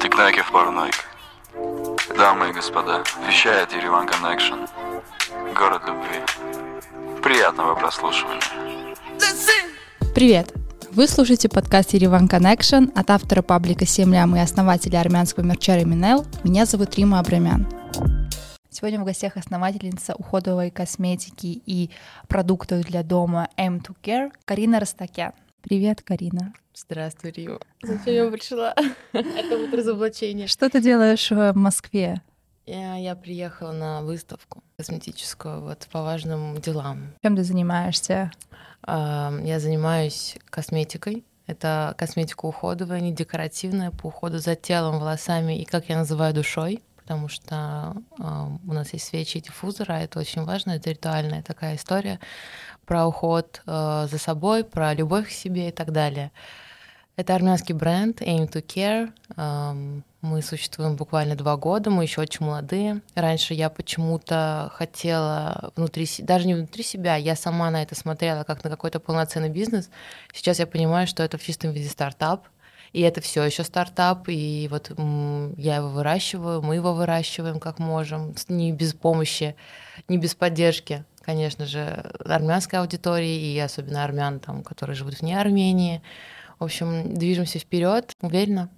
Тикнаки в параноик. Дамы и господа, вещает Ереван Connection. Город любви. Приятного прослушивания. Привет! Вы слушаете подкаст Ереван Connection от автора паблика «Семлям» и основателя армянского мерча Реминел. Меня зовут Рима Абрамян. Сегодня в гостях основательница уходовой косметики и продуктов для дома M2Care Карина Ростакян. Привет, Карина. Здравствуй, Рио. Зачем я пришла? Это вот разоблачение. Что ты делаешь в Москве? Я, я приехала на выставку косметическую вот по важным делам. Чем ты занимаешься? Я занимаюсь косметикой. Это косметика уходовая, не декоративная, по уходу за телом, волосами и, как я называю, душой потому что э, у нас есть свечи и диффузоры, а это очень важно, это ритуальная такая история про уход э, за собой, про любовь к себе и так далее. Это армянский бренд Aim to Care. Э, мы существуем буквально два года, мы еще очень молодые. Раньше я почему-то хотела внутри, даже не внутри себя, я сама на это смотрела как на какой-то полноценный бизнес. Сейчас я понимаю, что это в чистом виде стартап, и это все еще стартап, и вот я его выращиваю, мы его выращиваем как можем, не без помощи, не без поддержки, конечно же, армянской аудитории и особенно армян, там, которые живут вне Армении. В общем, движемся вперед, уверенно.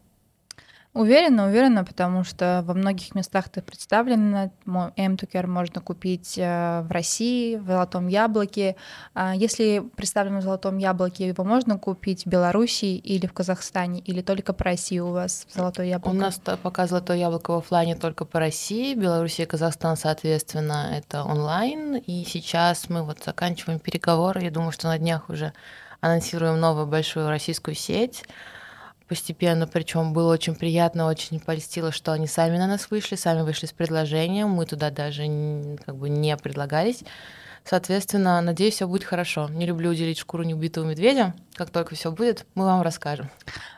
Уверена, уверена, потому что во многих местах ты представлена. M2Care можно купить э, в России, в Золотом Яблоке. А если представлен в Золотом Яблоке, его можно купить в Беларуси или в Казахстане, или только по России у вас в Золотое Яблоко? У нас пока Золотое Яблоко в офлайне только по России, Беларусь и Казахстан, соответственно, это онлайн. И сейчас мы вот заканчиваем переговоры. Я думаю, что на днях уже анонсируем новую большую российскую сеть постепенно, причем было очень приятно, очень польстило, что они сами на нас вышли, сами вышли с предложением, мы туда даже как бы не предлагались. Соответственно, надеюсь, все будет хорошо. Не люблю уделить шкуру неубитого медведя. Как только все будет, мы вам расскажем.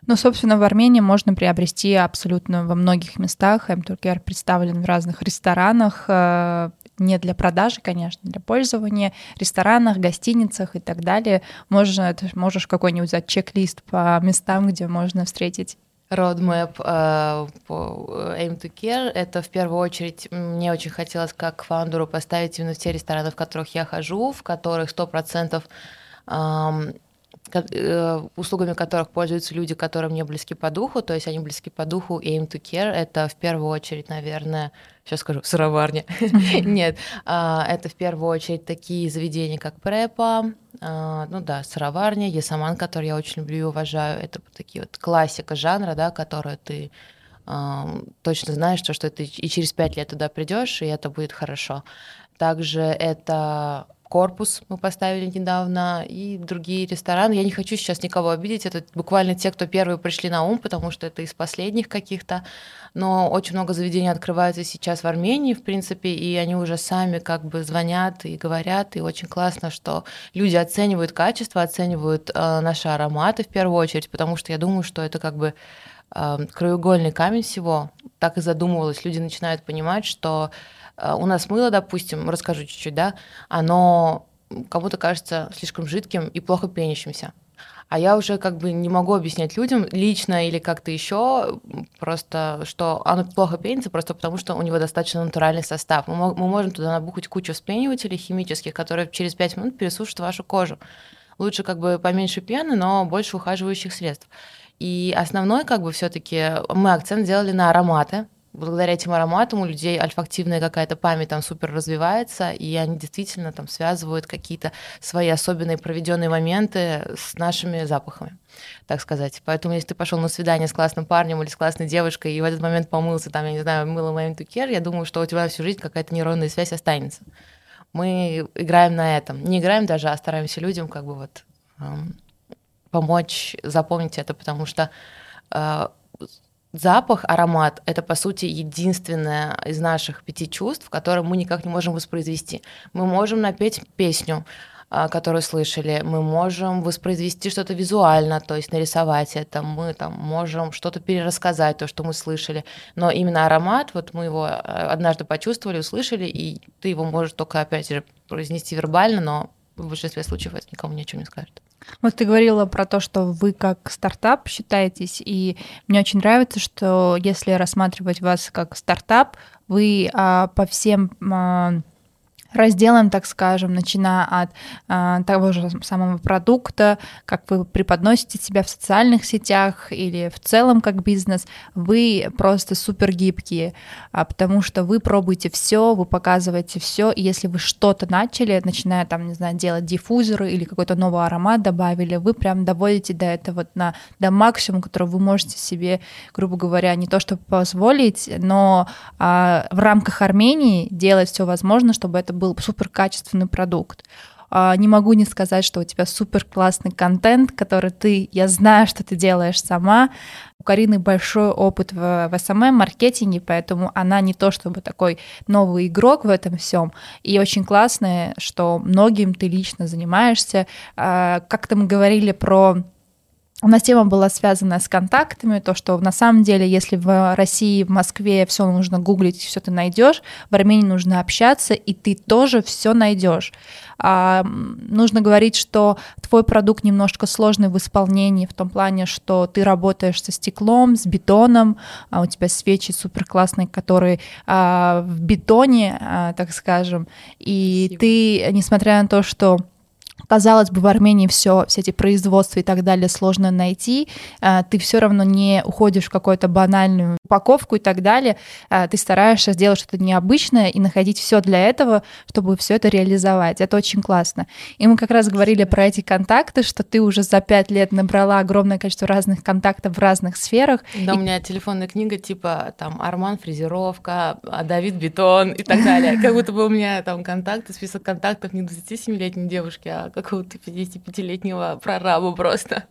Ну, собственно, в Армении можно приобрести абсолютно во многих местах. м представлен в разных ресторанах, э, не для продажи, конечно, для пользования, ресторанах, гостиницах и так далее. Можно, ты можешь какой-нибудь взять чек-лист по местам, где можно встретить Roadmap по Aim to Care. Это в первую очередь мне очень хотелось как фаундеру поставить именно те рестораны, в которых я хожу, в которых 100% Э, услугами которых пользуются люди, которые мне близки по духу, то есть они близки по духу aim to care, это в первую очередь, наверное, сейчас скажу, сыроварня. Нет, а, это в первую очередь такие заведения, как Препа, а, ну да, сыроварня, Есаман, который я очень люблю и уважаю, это такие вот классика жанра, да, которую ты точно знаешь, что, что ты и через пять лет туда придешь, и это будет хорошо. Также это корпус мы поставили недавно, и другие рестораны. Я не хочу сейчас никого обидеть, это буквально те, кто первые пришли на ум, потому что это из последних каких-то. Но очень много заведений открывается сейчас в Армении, в принципе, и они уже сами как бы звонят и говорят, и очень классно, что люди оценивают качество, оценивают э, наши ароматы в первую очередь, потому что я думаю, что это как бы э, краеугольный камень всего. Так и задумывалось. Люди начинают понимать, что у нас мыло, допустим, расскажу чуть-чуть, да, оно кому-то кажется слишком жидким и плохо пенящимся. А я уже как бы не могу объяснять людям лично или как-то еще просто, что оно плохо пенится просто потому, что у него достаточно натуральный состав. Мы, мы можем туда набухать кучу вспенивателей химических, которые через 5 минут пересушат вашу кожу. Лучше как бы поменьше пены, но больше ухаживающих средств. И основной как бы все таки мы акцент сделали на ароматы, благодаря этим ароматам у людей альфактивная какая-то память там супер развивается, и они действительно там связывают какие-то свои особенные проведенные моменты с нашими запахами, так сказать. Поэтому если ты пошел на свидание с классным парнем или с классной девушкой, и в этот момент помылся, там, я не знаю, мылом моим тукер, я думаю, что у тебя всю жизнь какая-то нейронная связь останется. Мы играем на этом. Не играем даже, а стараемся людям как бы вот эм, помочь запомнить это, потому что э, Запах, аромат — это, по сути, единственное из наших пяти чувств, которое мы никак не можем воспроизвести. Мы можем напеть песню, а, которую слышали, мы можем воспроизвести что-то визуально, то есть нарисовать это, мы там можем что-то перерассказать, то, что мы слышали, но именно аромат, вот мы его а, однажды почувствовали, услышали, и ты его можешь только, опять же, произнести вербально, но в большинстве случаев это никому ни о чем не скажет. Вот ты говорила про то, что вы как стартап считаетесь, и мне очень нравится, что если рассматривать вас как стартап, вы а, по всем а, разделом, так скажем, начиная от э, того же самого продукта, как вы преподносите себя в социальных сетях или в целом как бизнес, вы просто супер гибкие, а, потому что вы пробуете все, вы показываете все, и если вы что-то начали, начиная там, не знаю, делать диффузоры или какой-то новый аромат добавили, вы прям доводите до этого вот на до максимума, который вы можете себе, грубо говоря, не то чтобы позволить, но э, в рамках Армении делать все возможно, чтобы это был супер качественный продукт. А, не могу не сказать, что у тебя супер классный контент, который ты, я знаю, что ты делаешь сама. У Карины большой опыт в, в SMM-маркетинге, поэтому она не то чтобы такой новый игрок в этом всем. И очень классно, что многим ты лично занимаешься. А, как-то мы говорили про у нас тема была связана с контактами, то, что на самом деле, если в России, в Москве все нужно гуглить, все ты найдешь, в Армении нужно общаться, и ты тоже все найдешь. А, нужно говорить, что твой продукт немножко сложный в исполнении, в том плане, что ты работаешь со стеклом, с бетоном, а у тебя свечи супер классные, которые а, в бетоне, а, так скажем, и Спасибо. ты, несмотря на то, что казалось бы, в Армении все, все эти производства и так далее сложно найти, а, ты все равно не уходишь в какую-то банальную упаковку и так далее, а, ты стараешься сделать что-то необычное и находить все для этого, чтобы все это реализовать. Это очень классно. И мы как раз говорили про эти контакты, что ты уже за пять лет набрала огромное количество разных контактов в разных сферах. Да, и... у меня телефонная книга типа там Арман фрезеровка, а Давид бетон и так далее. Как будто бы у меня там контакты, список контактов не 27-летней девушки, а какого-то 55-летнего прораба просто.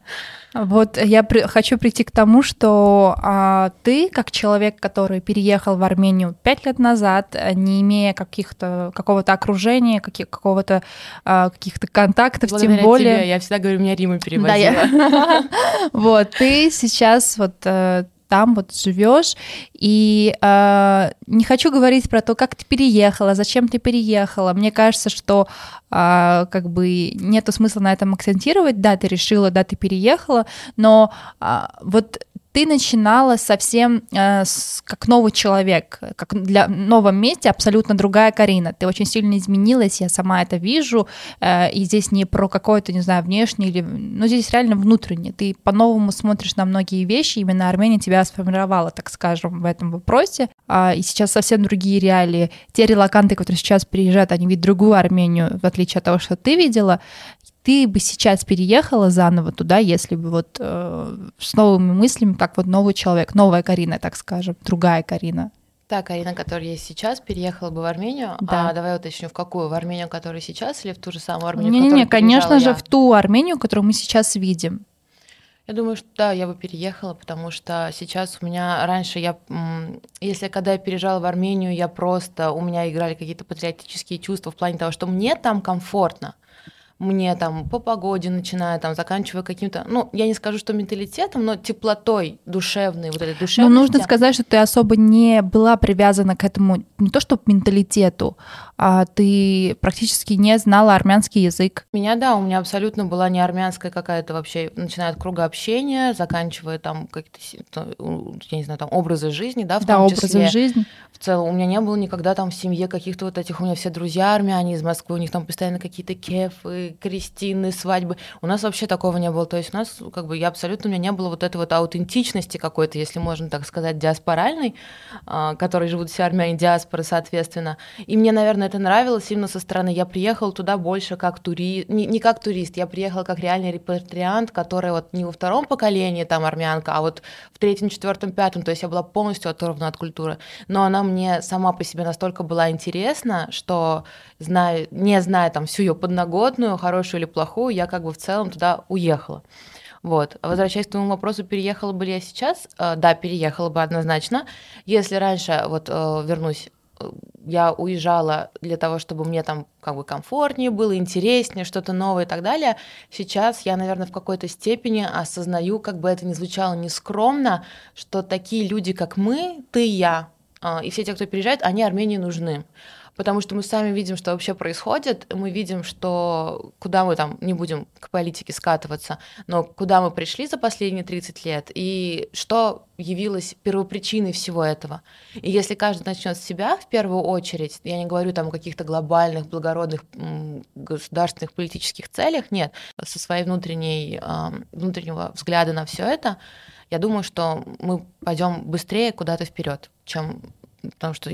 Вот я при, хочу прийти к тому, что а, ты, как человек, который переехал в Армению пять лет назад, не имея каких-то какого-то окружения, каких, какого-то а, каких-то контактов, Благодаря тем более. Тебе, я всегда говорю, меня Рима перевозила. Да, я... Вот ты сейчас вот э, там вот живешь. И э, не хочу говорить про то, как ты переехала, зачем ты переехала. Мне кажется, что э, как бы нету смысла на этом акцентировать. Да, ты решила, да, ты переехала, но э, вот ты начинала совсем э, с, как новый человек, как для новом месте абсолютно другая Карина. Ты очень сильно изменилась, я сама это вижу, э, и здесь не про какое-то, не знаю, внешнее или, ну здесь реально внутреннее. Ты по-новому смотришь на многие вещи, именно Армения тебя сформировала, так скажем, в этом вопросе. А, и сейчас совсем другие реалии. Те релаканты, которые сейчас приезжают, они видят другую Армению, в отличие от того, что ты видела ты бы сейчас переехала заново туда, если бы вот э, с новыми мыслями, как вот новый человек, новая Карина, так скажем, другая Карина? Та Карина, которая есть сейчас, переехала бы в Армению. Да. А давай уточню, в какую? В Армению, которая сейчас, или в ту же самую Армению, Не-не-не, конечно же, я? в ту Армению, которую мы сейчас видим. Я думаю, что да, я бы переехала, потому что сейчас у меня раньше я, если когда я переезжала в Армению, я просто у меня играли какие-то патриотические чувства в плане того, что мне там комфортно мне там по погоде начиная, там, заканчивая каким-то, ну, я не скажу, что менталитетом, но теплотой душевной, вот этой душевности. Но нужно сказать, что ты особо не была привязана к этому, не то что менталитету, а ты практически не знала армянский язык. Меня, да, у меня абсолютно была не армянская какая-то вообще, начиная от круга общения, заканчивая там какие-то, я не знаю, там образы жизни, да, в да, том образы числе. жизни. В целом, у меня не было никогда там в семье каких-то вот этих, у меня все друзья армяне из Москвы, у них там постоянно какие-то кефы, крестины, свадьбы. У нас вообще такого не было. То есть у нас, как бы, я абсолютно, у меня не было вот этой вот аутентичности какой-то, если можно так сказать, диаспоральной, а, которой живут все армяне диаспоры, соответственно. И мне, наверное, это нравилось именно со стороны. Я приехала туда больше как турист, не, не как турист, я приехала как реальный репатриант, который вот не во втором поколении там армянка, а вот в третьем, четвертом, пятом, то есть я была полностью оторвана от культуры. Но она мне сама по себе настолько была интересна, что зная, не зная там всю ее подноготную, хорошую или плохую, я как бы в целом туда уехала. Вот. Возвращаясь к твоему вопросу, переехала бы ли я сейчас? Э, да, переехала бы однозначно. Если раньше, вот э, вернусь я уезжала для того, чтобы мне там как бы комфортнее было, интереснее, что-то новое и так далее. Сейчас я, наверное, в какой-то степени осознаю, как бы это ни звучало нескромно, что такие люди, как мы, ты и я, и все те, кто переезжает, они Армении нужны. Потому что мы сами видим, что вообще происходит, мы видим, что куда мы там, не будем к политике скатываться, но куда мы пришли за последние 30 лет, и что явилось первопричиной всего этого. И если каждый начнет с себя в первую очередь, я не говорю там о каких-то глобальных, благородных государственных политических целях, нет, со своей внутренней, внутреннего взгляда на все это, я думаю, что мы пойдем быстрее куда-то вперед, чем потому что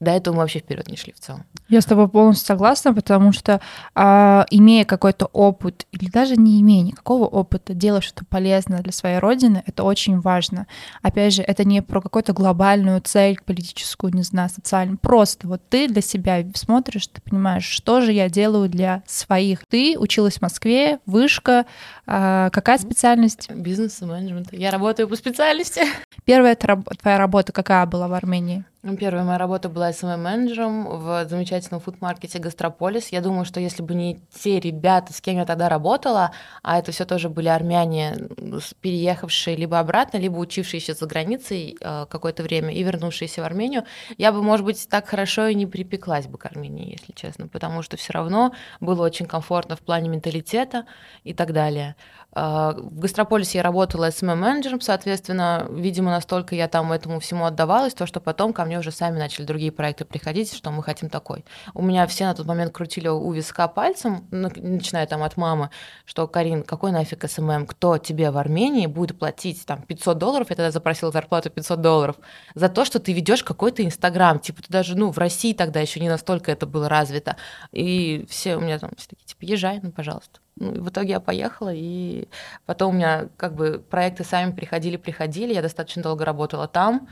до этого мы вообще вперед не шли в целом. Я с тобой полностью согласна, потому что а, имея какой-то опыт, или даже не имея никакого опыта, делать что-то полезное для своей родины, это очень важно. Опять же, это не про какую-то глобальную цель политическую, не знаю, социальную. Просто вот ты для себя смотришь, ты понимаешь, что же я делаю для своих. Ты училась в Москве, вышка, а, какая специальность? Бизнес и менеджмент. Я работаю по специальности. Первая твоя работа какая была в Армении? Первая моя работа была СММ-менеджером в замечательном фуд-маркете «Гастрополис». Я думаю, что если бы не те ребята, с кем я тогда работала, а это все тоже были армяне, переехавшие либо обратно, либо учившиеся за границей э, какое-то время и вернувшиеся в Армению, я бы, может быть, так хорошо и не припеклась бы к Армении, если честно, потому что все равно было очень комфортно в плане менталитета и так далее. А, в Гастрополисе я работала SMM-менеджером, соответственно, видимо, настолько я там этому всему отдавалась, то, что потом ко мне уже сами начали другие проекты приходить, что мы хотим такой. У меня все на тот момент крутили у виска пальцем, начиная там от мамы, что, Карин, какой нафиг SMM, кто тебе в Армении будет платить там 500 долларов, я тогда запросила зарплату 500 долларов, за то, что ты ведешь какой-то Инстаграм, типа ты даже, ну, в России тогда еще не настолько это было развито, и все у меня там все такие, типа, езжай, ну, пожалуйста. Ну, в итоге я поехала, и потом у меня как бы проекты сами приходили-приходили, я достаточно долго работала там.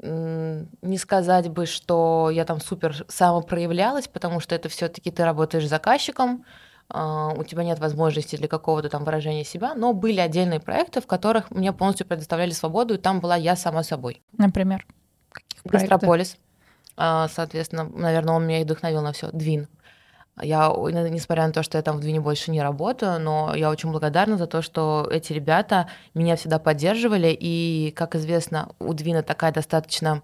Не сказать бы, что я там супер самопроявлялась, потому что это все таки ты работаешь с заказчиком, а, у тебя нет возможности для какого-то там выражения себя, но были отдельные проекты, в которых мне полностью предоставляли свободу, и там была я сама собой. Например? Гастрополис. А, соответственно, наверное, он меня и вдохновил на все. Двин. Я, несмотря на то, что я там в Двине больше не работаю, но я очень благодарна за то, что эти ребята меня всегда поддерживали. И, как известно, у Двина такая достаточно,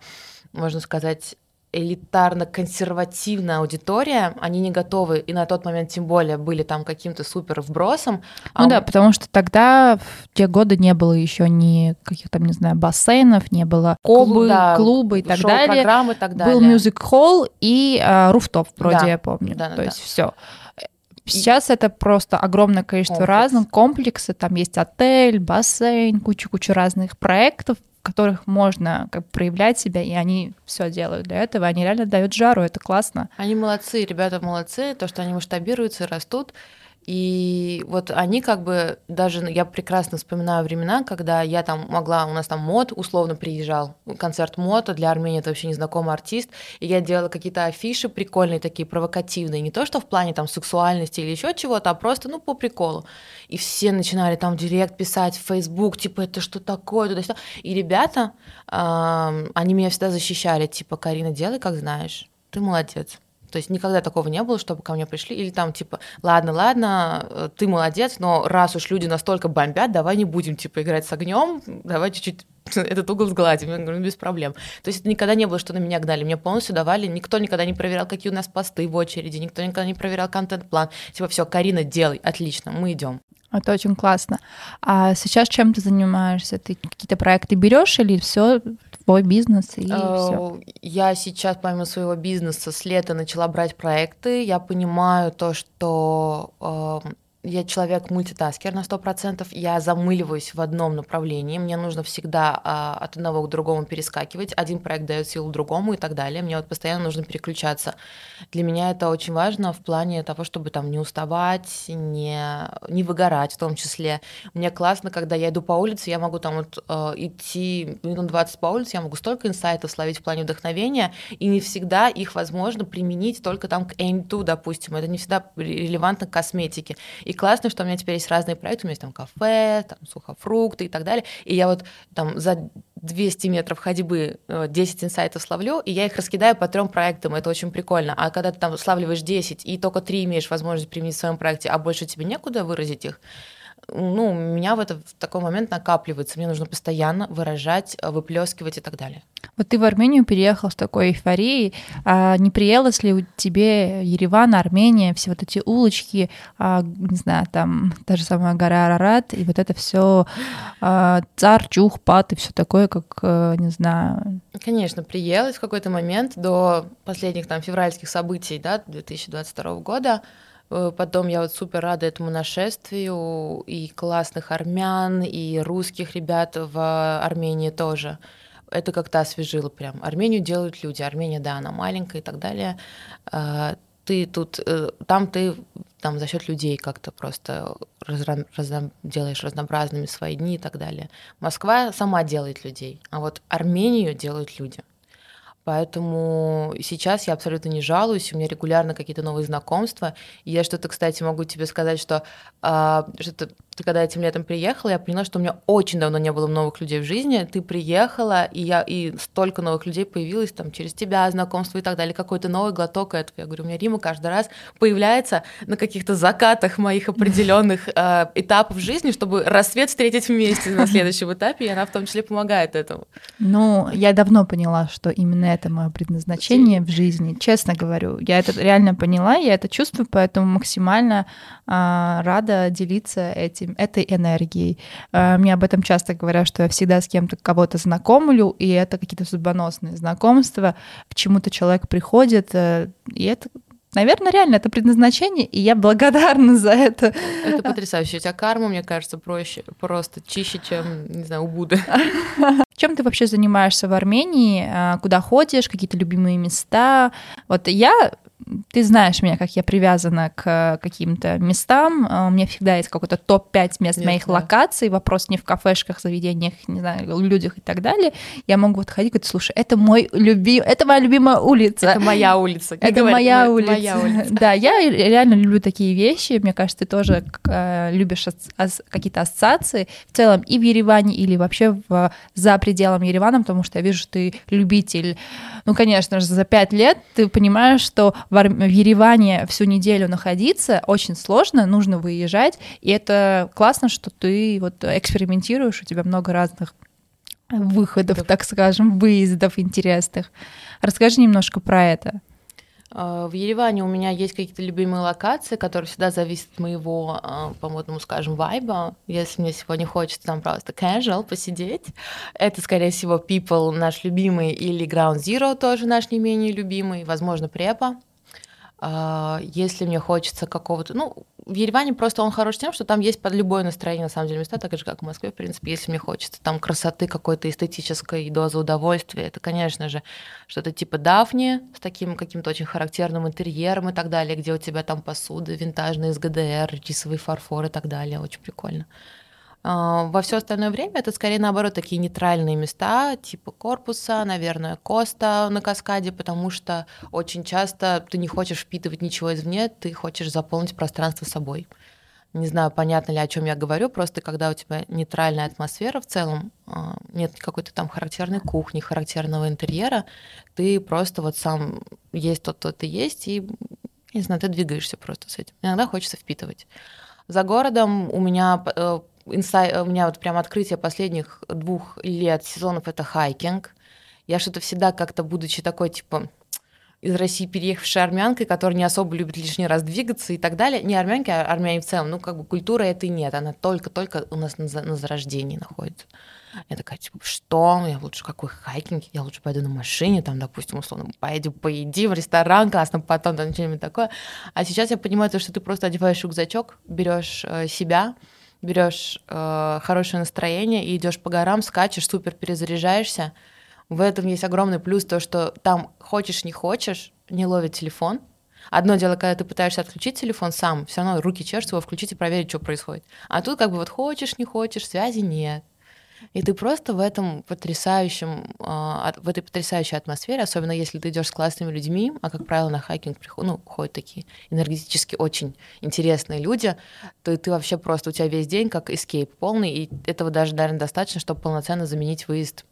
можно сказать, элитарно-консервативная аудитория, они не готовы, и на тот момент тем более были там каким-то супер вбросом. Ну а да, потому что тогда в те годы не было еще ни каких-то, не знаю, бассейнов, не было кобы, Клуб, да, клубы и так далее. программы и так далее. Был мюзик-холл и а, руфтоп, вроде да. я помню. Да, да, То да. есть все. Сейчас это просто огромное количество Комплекс. разных комплексов. Там есть отель, бассейн, куча-куча разных проектов, в которых можно как бы, проявлять себя, и они все делают для этого, они реально дают жару, это классно. Они молодцы, ребята молодцы, то, что они масштабируются растут, и вот они как бы, даже я прекрасно вспоминаю времена, когда я там могла, у нас там мод условно приезжал, концерт мода для Армении это вообще незнакомый артист, и я делала какие-то афиши прикольные, такие провокативные, не то что в плане там сексуальности или еще чего-то, а просто, ну, по приколу. И все начинали там директ писать в Facebook, типа, это что такое, туда-сюда. И ребята, они меня всегда защищали, типа, Карина, делай, как знаешь, ты молодец. То есть никогда такого не было, чтобы ко мне пришли, или там типа, ладно, ладно, э, ты молодец, но раз уж люди настолько бомбят, давай не будем типа играть с огнем, давай чуть-чуть этот угол сгладим. Я говорю, ну, без проблем. То есть это никогда не было, что на меня гнали. Мне полностью давали, никто никогда не проверял, какие у нас посты в очереди, никто никогда не проверял контент-план. Типа, все, Карина, делай, отлично, мы идем. Это очень классно. А сейчас чем ты занимаешься? Ты какие-то проекты берешь или все твой бизнес и все? Э, я сейчас помимо своего бизнеса с лета начала брать проекты. Я понимаю то, что эм, я человек мультитаскер на 100%, я замыливаюсь в одном направлении, мне нужно всегда а, от одного к другому перескакивать, один проект дает силу другому и так далее, мне вот постоянно нужно переключаться. Для меня это очень важно в плане того, чтобы там не уставать, не, не выгорать в том числе. Мне классно, когда я иду по улице, я могу там вот э, идти минут 20 по улице, я могу столько инсайтов словить в плане вдохновения, и не всегда их возможно применить только там к aim to, допустим, это не всегда релевантно к косметике. И классно, что у меня теперь есть разные проекты, у меня есть там кафе, там сухофрукты и так далее. И я вот там за 200 метров ходьбы 10 э, инсайтов словлю, и я их раскидаю по трем проектам, это очень прикольно. А когда ты там славливаешь 10, и только 3 имеешь возможность применить в своем проекте, а больше тебе некуда выразить их, ну, у меня в, это, в такой момент накапливается, мне нужно постоянно выражать, выплескивать и так далее. Вот ты в Армению переехал с такой эйфорией. А не приелось ли тебе Ереван, Армения, все вот эти улочки, а, не знаю, там та же самая гора Арарат, и вот это все а, цар, чух, пат и все такое, как, а, не знаю. Конечно, приелось в какой-то момент до последних там февральских событий, да, 2022 года. Э, потом я вот супер рада этому нашествию и классных армян, и русских ребят в Армении тоже. Это как-то освежило прям. Армению делают люди. Армения, да, она маленькая и так далее. А, ты тут, э, там ты там за счет людей как-то просто разра, разно, делаешь разнообразными свои дни и так далее. Москва сама делает людей, а вот Армению делают люди. Поэтому сейчас я абсолютно не жалуюсь, у меня регулярно какие-то новые знакомства. И я что-то, кстати, могу тебе сказать, что, э, что ты когда этим летом приехала, я поняла, что у меня очень давно не было новых людей в жизни. Ты приехала, и я и столько новых людей появилось там через тебя, знакомство и так далее, какой-то новый глоток этого. Я говорю, у меня Рима каждый раз появляется на каких-то закатах моих определенных э, этапов жизни, чтобы рассвет встретить вместе на следующем этапе, и она в том числе помогает этому. Ну, я давно поняла, что именно это мое предназначение в жизни. Честно говорю, я это реально поняла, я это чувствую, поэтому максимально э, рада делиться этим этой энергией. Э, мне об этом часто говорят, что я всегда с кем-то кого-то знакомлю, и это какие-то судьбоносные знакомства, к чему-то человек приходит, э, и это Наверное, реально это предназначение, и я благодарна за это. Это потрясающе. У тебя карма, мне кажется, проще, просто чище, чем, не знаю, у Будды. Чем ты вообще занимаешься в Армении? Э, куда ходишь? Какие-то любимые места? Вот я ты знаешь меня, как я привязана к каким-то местам. А, у меня всегда есть какой-то топ-5 мест Нет, моих да. локаций. Вопрос не в кафешках, заведениях, не знаю, людях и так далее. Я могу вот ходить и говорить, слушай, это мой любимый, это моя любимая улица. Это моя улица. Это говорит, моя улица. моя улица. Да, я реально люблю такие вещи. Мне кажется, ты тоже э, любишь какие-то ассоциации в целом и в Ереване, или вообще в, за пределами Еревана, потому что я вижу, что ты любитель. Ну, конечно же, за пять лет ты понимаешь, что в Ереване всю неделю находиться очень сложно, нужно выезжать, и это классно, что ты вот экспериментируешь, у тебя много разных выходов, да. так скажем, выездов интересных. Расскажи немножко про это. А, в Ереване у меня есть какие-то любимые локации, которые всегда зависят от моего, а, по-моему, скажем, вайба. Если мне сегодня хочется там просто casual посидеть, это, скорее всего, People наш любимый или Ground Zero тоже наш не менее любимый, возможно, Препа. А, если мне хочется какого-то... Ну, в Ереване просто он хорош тем, что там есть под любое настроение, на самом деле, места, так же, как в Москве, в принципе, если мне хочется там красоты какой-то эстетической дозы удовольствия, это, конечно же, что-то типа Дафни с таким каким-то очень характерным интерьером и так далее, где у тебя там посуда винтажная из ГДР, рисовый фарфор и так далее, очень прикольно. А, во все остальное время это скорее наоборот такие нейтральные места, типа корпуса, наверное, Коста на каскаде, потому что очень часто ты не хочешь впитывать ничего извне, ты хочешь заполнить пространство собой. Не знаю, понятно ли, о чем я говорю, просто когда у тебя нейтральная атмосфера в целом, а, нет какой-то там характерной кухни, характерного интерьера, ты просто вот сам есть тот, кто ты есть, и, не знаю, ты двигаешься просто с этим. Иногда хочется впитывать. За городом у меня э, инсай... у меня вот прям открытие последних двух лет сезонов это хайкинг. Я что-то всегда как-то, будучи такой, типа, из России переехавшей армянкой, которая не особо любит лишний раз двигаться и так далее. Не армянки, а армяне в целом. Ну, как бы культура этой нет. Она только-только у нас на, на зарождении находится. Я такая, типа, что? Я лучше какой хайкинг? Я лучше пойду на машине, там, допустим, условно, поеду, поеди в ресторан, классно, потом там что-нибудь такое. А сейчас я понимаю, то, что ты просто одеваешь рюкзачок, берешь э, себя, берешь э, хорошее настроение и идешь по горам, скачешь, супер перезаряжаешься. В этом есть огромный плюс, то, что там хочешь, не хочешь, не ловит телефон. Одно дело, когда ты пытаешься отключить телефон сам, все равно руки чешутся его включить и проверить, что происходит. А тут как бы вот хочешь, не хочешь, связи нет. И ты просто в этом потрясающем, а, в этой потрясающей атмосфере, особенно если ты идешь с классными людьми, а как правило на хайкинг приходят, ну, ходят такие энергетически очень интересные люди, то ты вообще просто у тебя весь день как эскейп полный, и этого даже, наверное, достаточно, чтобы полноценно заменить выезд.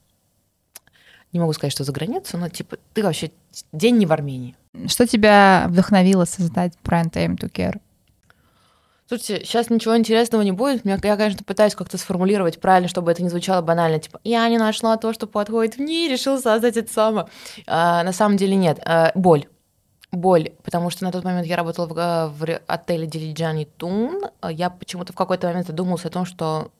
Не могу сказать, что за границу, но типа ты вообще день не в Армении. Что тебя вдохновило создать бренд Aim to Care? Слушайте, сейчас ничего интересного не будет. Я, конечно, пытаюсь как-то сформулировать правильно, чтобы это не звучало банально. Типа, я не нашла то, что подходит мне, решил создать это самое. А, на самом деле нет. А, боль. Боль, потому что на тот момент я работала в, а, в отеле Дилиджани Тун. Я почему-то в какой-то момент задумался о том, что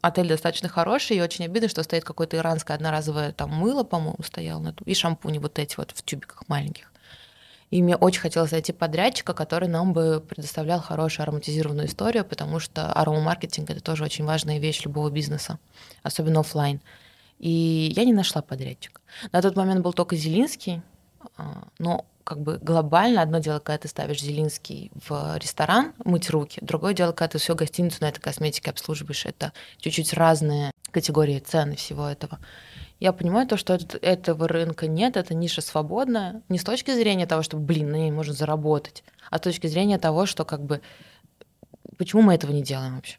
отель достаточно хороший, и очень обидно, что стоит какое-то иранское одноразовое там мыло, по-моему, стояло, и шампуни вот эти вот в тюбиках маленьких. И мне очень хотелось найти подрядчика, который нам бы предоставлял хорошую ароматизированную историю, потому что аромамаркетинг — это тоже очень важная вещь любого бизнеса, особенно офлайн. И я не нашла подрядчика. На тот момент был только Зелинский, а, но как бы глобально одно дело, когда ты ставишь Зелинский в ресторан, мыть руки, другое дело, когда ты всю гостиницу на этой косметике обслуживаешь. Это чуть-чуть разные категории цены всего этого я понимаю то, что этого рынка нет, это ниша свободная, не с точки зрения того, что, блин, на ней можно заработать, а с точки зрения того, что как бы почему мы этого не делаем вообще.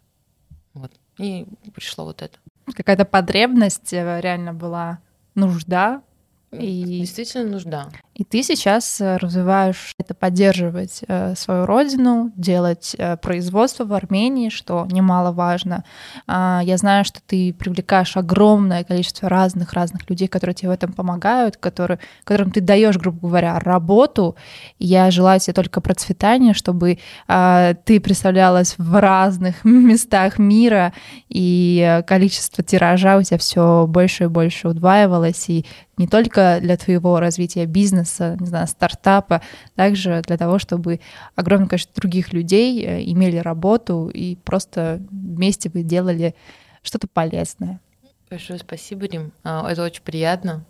Вот. И пришло вот это. Какая-то потребность э, реально была, нужда и... Действительно нужда. И ты сейчас э, развиваешь это, поддерживать э, свою родину, делать э, производство в Армении, что немаловажно. Э, я знаю, что ты привлекаешь огромное количество разных-разных людей, которые тебе в этом помогают, которые, которым ты даешь, грубо говоря, работу. Я желаю тебе только процветания, чтобы э, ты представлялась в разных местах мира, и количество тиража у тебя все больше и больше удваивалось, и не только для твоего развития бизнеса, не знаю, стартапа, также для того, чтобы огромное количество других людей э, имели работу и просто вместе вы делали что-то полезное. Большое спасибо, Рим. А, это очень приятно.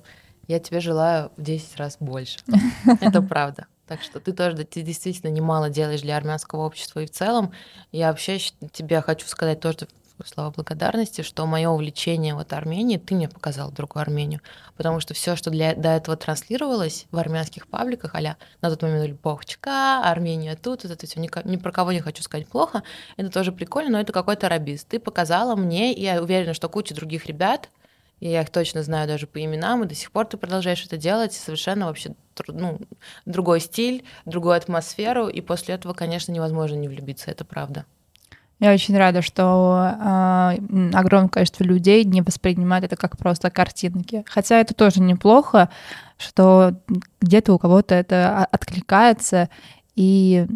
Я тебе желаю в 10 раз больше. Это правда. Так что ты тоже ты действительно немало делаешь для армянского общества и в целом. Я вообще тебе хочу сказать то, что слова благодарности, что мое увлечение вот Арменией, ты мне показал другую Армению. Потому что все, что для, до этого транслировалось в армянских пабликах, а на тот момент Любовчка, Армения тут, вот это все, ни, ни про кого не хочу сказать плохо, это тоже прикольно, но это какой-то рабист. Ты показала мне, и я уверена, что куча других ребят, и я их точно знаю даже по именам, и до сих пор ты продолжаешь это делать, совершенно вообще ну, другой стиль, другую атмосферу, и после этого, конечно, невозможно не влюбиться, это правда. Я очень рада, что э, огромное количество людей не воспринимает это как просто картинки. Хотя это тоже неплохо, что где-то у кого-то это откликается. И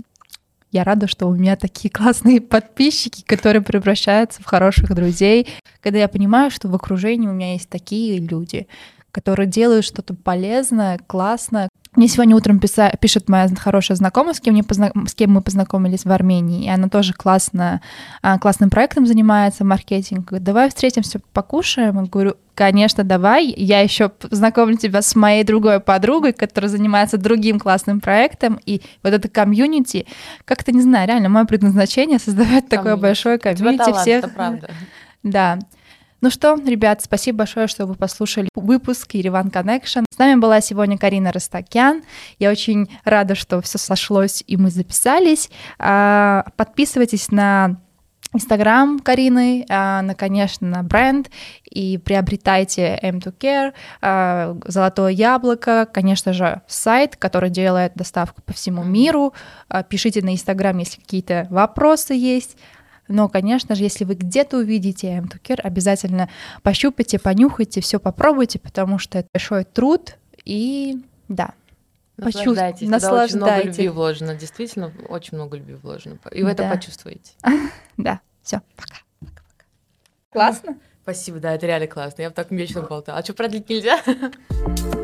я рада, что у меня такие классные подписчики, которые превращаются в хороших друзей. Когда я понимаю, что в окружении у меня есть такие люди, которые делают что-то полезное, классное, мне сегодня утром писа- пишет моя хорошая знакомая, с кем, мне позна- с кем мы познакомились в Армении, и она тоже классно, а, классным проектом занимается, маркетинг. Говорит, давай встретимся, покушаем. Я говорю, конечно, давай. Я еще познакомлю тебя с моей другой подругой, которая занимается другим классным проектом. И вот это комьюнити, как-то, не знаю, реально, мое предназначение создавать комьюнити. такое большое комьюнити всех. Это правда. Да. Ну что, ребят, спасибо большое, что вы послушали выпуск Ереван Connection. С нами была сегодня Карина Ростакян. Я очень рада, что все сошлось и мы записались. А, подписывайтесь на Инстаграм Карины, а, на, конечно, на бренд, и приобретайте M2Care, а, Золотое яблоко, конечно же, сайт, который делает доставку по всему миру. Пишите на Инстаграм, если какие-то вопросы есть. Но, конечно же, если вы где-то увидите МТУКер, обязательно пощупайте, понюхайте, все попробуйте, потому что это большой труд и да. Наслаждайтесь. Наслаждайтесь. Очень много любви вложено, действительно, очень много любви вложено. И вы да. это почувствуете. Да, все, пока. Пока-пока. Классно? Спасибо, да, это реально классно. Я бы так вечно болтала. А что продлить нельзя?